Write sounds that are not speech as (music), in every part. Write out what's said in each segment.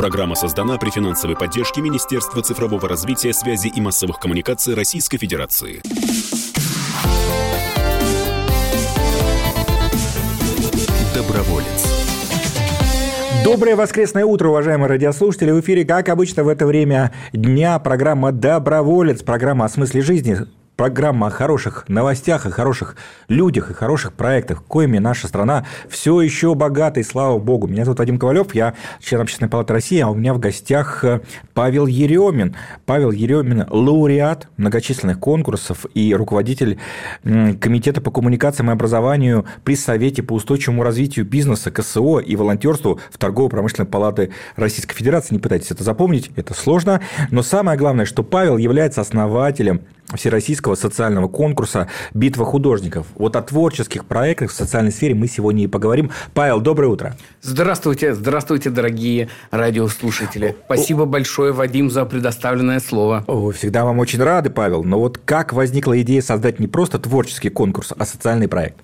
Программа создана при финансовой поддержке Министерства цифрового развития, связи и массовых коммуникаций Российской Федерации. Доброволец. Доброе воскресное утро, уважаемые радиослушатели. В эфире, как обычно, в это время дня программа «Доброволец», программа о смысле жизни программа о хороших новостях, о хороших людях и хороших проектах, коими наша страна все еще богата, и слава богу. Меня зовут Вадим Ковалев, я член Общественной палаты России, а у меня в гостях э, Павел Еремин. Павел Еремин – лауреат многочисленных конкурсов и руководитель Комитета по коммуникациям и образованию при Совете по устойчивому развитию бизнеса, КСО и волонтерству в Торгово-промышленной палаты Российской Федерации. Не пытайтесь это запомнить, это сложно. Но самое главное, что Павел является основателем Всероссийского социального конкурса «Битва художников». Вот о творческих проектах в социальной сфере мы сегодня и поговорим. Павел, доброе утро. Здравствуйте, здравствуйте, дорогие радиослушатели. Спасибо большое, Вадим, за предоставленное слово. О, всегда вам очень рады, Павел. Но вот как возникла идея создать не просто творческий конкурс, а социальный проект?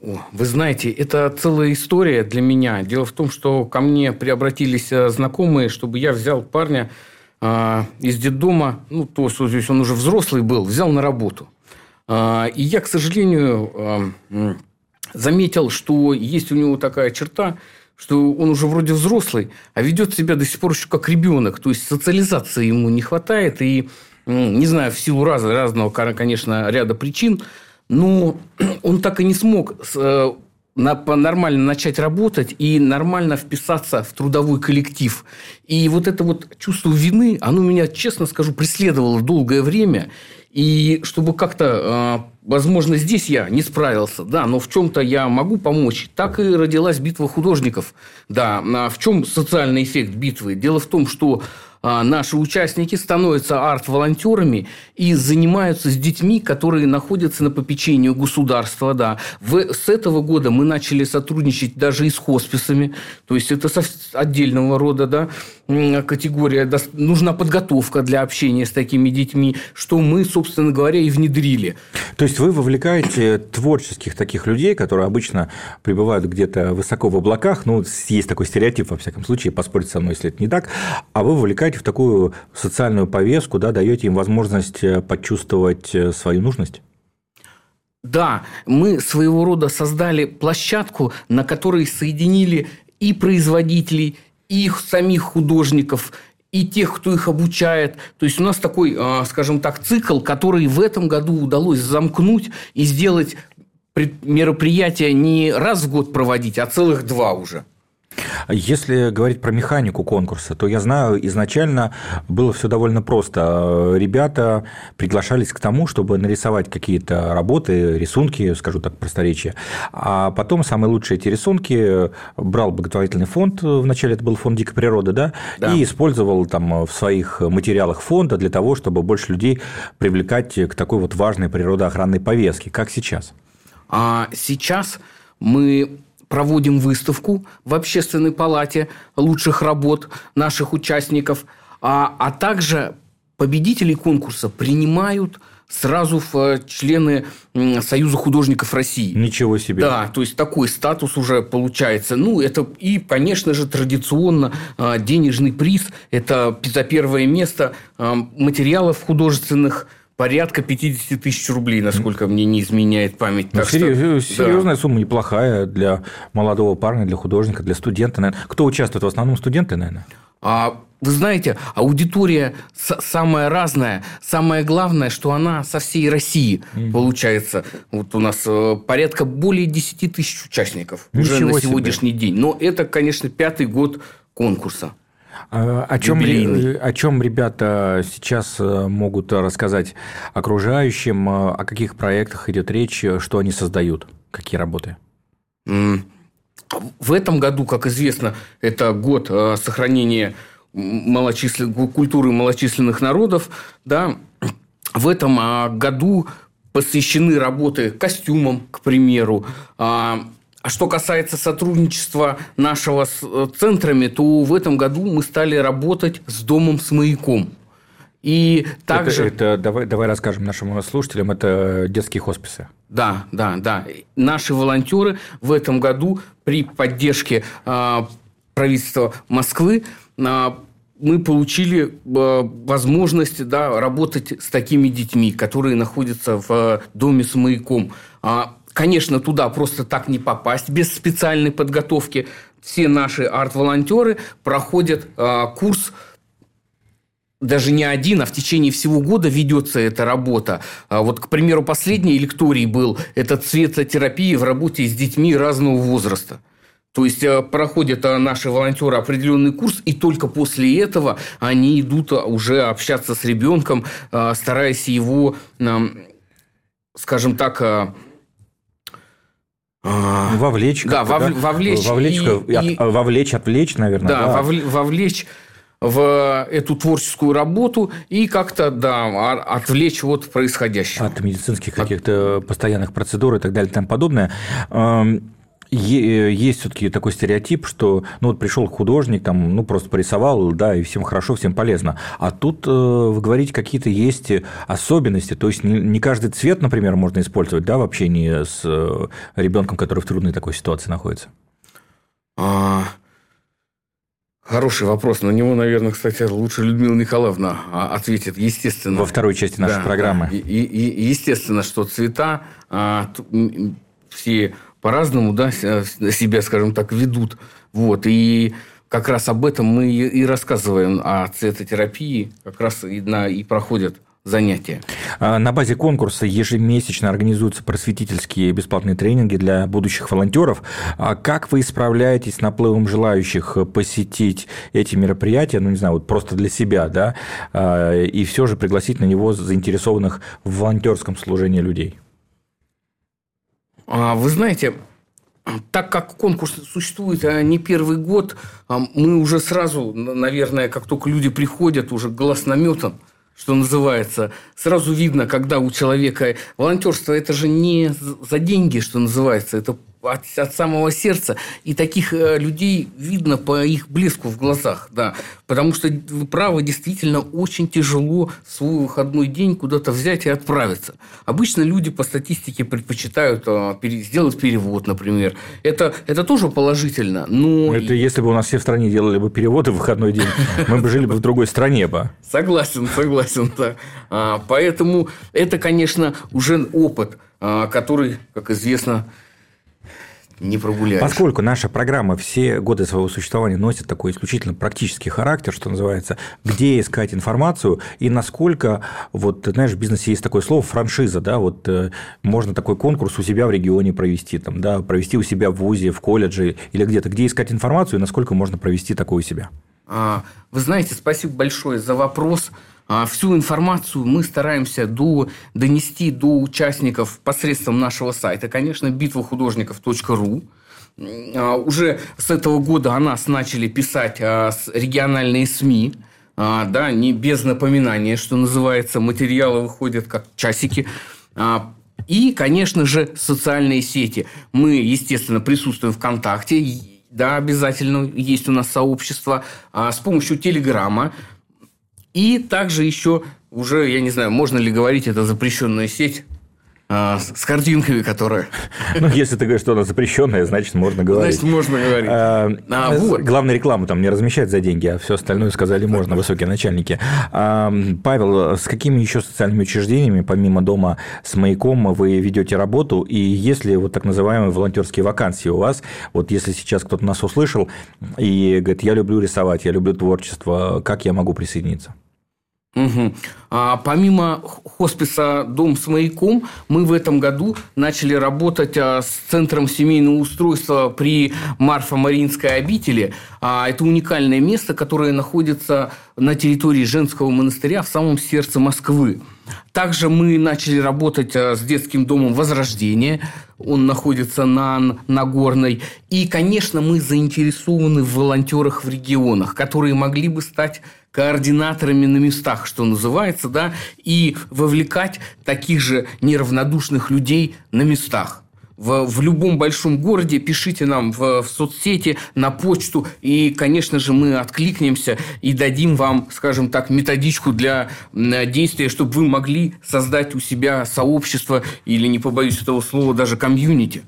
Вы знаете, это целая история для меня. Дело в том, что ко мне приобратились э, знакомые, чтобы я взял парня, а, из детдома, ну, то есть он уже взрослый был, взял на работу. А, и я, к сожалению, а, заметил, что есть у него такая черта, что он уже вроде взрослый, а ведет себя до сих пор еще как ребенок. То есть социализации ему не хватает. И, не знаю, в силу раз, разного, конечно, ряда причин, но (clears throat) он так и не смог на, нормально начать работать и нормально вписаться в трудовой коллектив. И вот это вот чувство вины, оно меня, честно скажу, преследовало долгое время. И чтобы как-то, а, возможно, здесь я не справился, да, но в чем-то я могу помочь. Так и родилась битва художников. Да, а в чем социальный эффект битвы? Дело в том, что наши участники становятся арт-волонтерами и занимаются с детьми, которые находятся на попечении государства. Да. В, с этого года мы начали сотрудничать даже и с хосписами. То есть, это отдельного рода да, категория. Нужна подготовка для общения с такими детьми, что мы, собственно говоря, и внедрили. То есть, вы вовлекаете творческих таких людей, которые обычно пребывают где-то высоко в облаках, ну, есть такой стереотип, во всяком случае, поспорить со мной, если это не так, а вы вовлекаете вовлекаете в такую социальную повестку, да, даете им возможность э, почувствовать э, свою нужность? Да, мы своего рода создали площадку, на которой соединили и производителей, и их самих художников, и тех, кто их обучает. То есть у нас такой, а, скажем так, цикл, который в этом году удалось замкнуть и сделать мероприятие не раз в год проводить, а целых два уже. Если говорить про механику конкурса, то я знаю, изначально было все довольно просто. Ребята приглашались к тому, чтобы нарисовать какие-то работы, рисунки, скажу так просторечие, а потом самые лучшие эти рисунки брал благотворительный фонд, вначале это был фонд дикой природы, да, да. и использовал там в своих материалах фонда для того, чтобы больше людей привлекать к такой вот важной природоохранной повестке, как сейчас. А сейчас мы проводим выставку в общественной палате лучших работ наших участников, а, а также победителей конкурса принимают сразу в э, члены Союза художников России. Ничего себе. Да, то есть такой статус уже получается. Ну, это и, конечно же, традиционно а, денежный приз. Это за первое место а, материалов художественных – порядка 50 тысяч рублей, насколько мне не изменяет память. Ну, серьез, что, серьезная да. сумма неплохая для молодого парня, для художника, для студента. Наверное. Кто участвует? В основном студенты, наверное. А, вы знаете, аудитория самая разная. Самое главное, что она со всей России mm-hmm. получается. Вот у нас э, порядка более 10 тысяч участников Ничего уже на сегодняшний себе. день. Но это, конечно, пятый год конкурса. А, о чем, о чем ребята сейчас э, могут рассказать окружающим, э, о каких проектах идет речь, что они создают, какие работы? В этом году, как известно, это год э, сохранения малочислен... культуры малочисленных народов. Да? В этом а, году посвящены работы костюмам, к примеру, а, а что касается сотрудничества нашего с э, центрами, то в этом году мы стали работать с домом с маяком. И также... Это, это давай, давай расскажем нашим слушателям, это детские хосписы. Да, да, да. Наши волонтеры в этом году при поддержке э, правительства Москвы мы получили возможность да, работать с такими детьми, которые находятся в доме с маяком. Конечно, туда просто так не попасть без специальной подготовки. Все наши арт-волонтеры проходят курс даже не один, а в течение всего года ведется эта работа. А вот, к примеру, последний лекторий был – это цветотерапия в работе с детьми разного возраста. То есть э, проходят э, наши волонтеры определенный курс, и только после этого они идут уже общаться с ребенком, э, стараясь его, скажем так, Вовлечь. Да, вов, да? вовлечь. Вовлечь, и, и, вовлечь, отвлечь, наверное. Да, да. вовлечь в эту творческую работу и как-то, да, отвлечь от происходящего. От медицинских каких-то постоянных процедур и так далее и тому подобное есть все-таки такой стереотип, что ну вот пришел художник, там, ну просто порисовал, да, и всем хорошо, всем полезно. А тут э, вы говорите, какие-то есть особенности, то есть не, каждый цвет, например, можно использовать, да, в общении с э, ребенком, который в трудной такой ситуации находится. А, Хороший вопрос. На него, наверное, кстати, лучше Людмила Николаевна а, ответит, естественно. Во второй части нашей да, программы. Да. И, и, естественно, что цвета а, все по-разному да, себя, скажем так, ведут. Вот. И как раз об этом мы и рассказываем, о цветотерапии как раз и, на, и проходят занятия. А, на базе конкурса ежемесячно организуются просветительские бесплатные тренинги для будущих волонтеров. А как вы справляетесь с наплывом желающих посетить эти мероприятия, ну, не знаю, вот просто для себя, да, а, и все же пригласить на него заинтересованных в волонтерском служении людей? Вы знаете, так как конкурс существует не первый год, мы уже сразу, наверное, как только люди приходят, уже глаз наметан – что называется, сразу видно, когда у человека волонтерство это же не за деньги, что называется, это от, от самого сердца. И таких э, людей видно по их блеску в глазах, да. Потому что, вы правы, действительно очень тяжело свой выходной день куда-то взять и отправиться. Обычно люди по статистике предпочитают э, сделать перевод, например. Это, это тоже положительно, но... Это если бы у нас все в стране делали бы переводы в выходной день, (laughs) мы бы жили бы в другой стране бы. Согласен, согласен, да. А, поэтому это, конечно, уже опыт, а, который, как известно, не прогуляешь. Поскольку наша программа все годы своего существования носит такой исключительно практический характер, что называется, где искать информацию и насколько, вот, знаешь, в бизнесе есть такое слово франшиза, да, вот э, можно такой конкурс у себя в регионе провести, там, да, провести у себя в ВУЗе, в колледже или где-то, где искать информацию и насколько можно провести такое у себя. А, вы знаете, спасибо большое за вопрос. А, всю информацию мы стараемся до, донести до участников посредством нашего сайта. Конечно, битвахудожников.ру. А, уже с этого года о нас начали писать а, региональные СМИ. Да, не без напоминания, что называется, материалы выходят как часики. И, конечно же, социальные сети. Мы, естественно, присутствуем ВКонтакте, да, обязательно есть у нас сообщество, с помощью Телеграма. И также еще уже, я не знаю, можно ли говорить, это запрещенная сеть а, с картинками, которые... (laughs) Ну, если ты говоришь, что она запрещенная, значит, можно говорить. Значит, можно говорить. А, а, вот. Главное, рекламу там не размещать за деньги, а все остальное сказали можно, высокие начальники. А, Павел, с какими еще социальными учреждениями, помимо дома с маяком, вы ведете работу? И есть ли вот так называемые волонтерские вакансии у вас? Вот если сейчас кто-то нас услышал и говорит, я люблю рисовать, я люблю творчество, как я могу присоединиться? Угу. А помимо хосписа «Дом с маяком», мы в этом году начали работать а, с Центром семейного устройства при Марфа-Маринской обители. А, это уникальное место, которое находится на территории женского монастыря в самом сердце Москвы. Также мы начали работать а, с детским домом «Возрождение». Он находится на Нагорной. И, конечно, мы заинтересованы в волонтерах в регионах, которые могли бы стать координаторами на местах, что называется, да, и вовлекать таких же неравнодушных людей на местах. В, в любом большом городе пишите нам в, в соцсети, на почту, и, конечно же, мы откликнемся и дадим вам, скажем так, методичку для действия, чтобы вы могли создать у себя сообщество или, не побоюсь этого слова, даже комьюнити.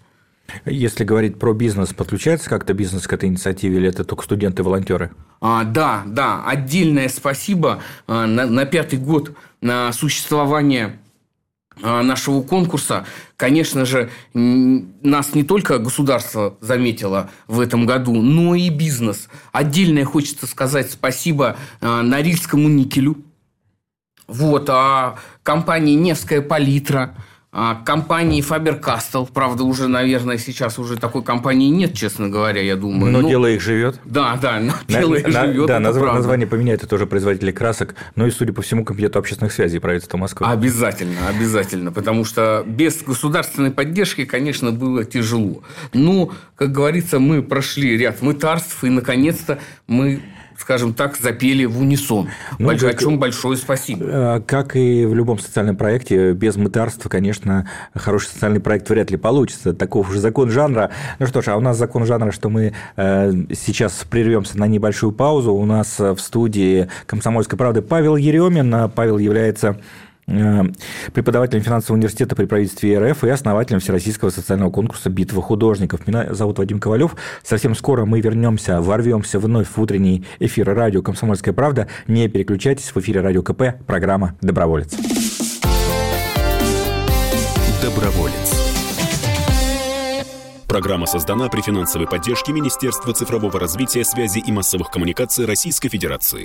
Если говорить про бизнес, подключается как-то бизнес к этой инициативе или это только студенты-волонтеры? А, да, да. Отдельное спасибо а, на, на пятый год на существование нашего конкурса, конечно же, нас не только государство заметило в этом году, но и бизнес. Отдельное хочется сказать спасибо а, Норильскому никелю, вот, а компании «Невская палитра», а, компании Faber Castell, правда, уже, наверное, сейчас уже такой компании нет, честно говоря, я думаю. Но ну, дело их живет. Да, да, но дело их на, живет. Да, назв, название поменяет это тоже производители красок, но и, судя по всему, Комитету общественных связей правительства Москвы. Обязательно, обязательно, потому что без государственной поддержки, конечно, было тяжело. Но, как говорится, мы прошли ряд мытарств, и, наконец-то, мы скажем так, запели в унисон. Ну, Больш... как... О чем большое спасибо. Э, как и в любом социальном проекте, без мытарства, конечно, хороший социальный проект вряд ли получится. Таков уже закон жанра. Ну что ж, а у нас закон жанра, что мы э, сейчас прервемся на небольшую паузу. У нас в студии «Комсомольской правды» Павел Еремин. Павел является Э, преподавателем финансового университета при правительстве РФ и основателем Всероссийского социального конкурса «Битва художников». Меня зовут Вадим Ковалев. Совсем скоро мы вернемся, ворвемся вновь в утренний эфир радио «Комсомольская правда». Не переключайтесь, в эфире радио КП, программа «Доброволец». Доброволец. Программа создана при финансовой поддержке Министерства цифрового развития, связи и массовых коммуникаций Российской Федерации.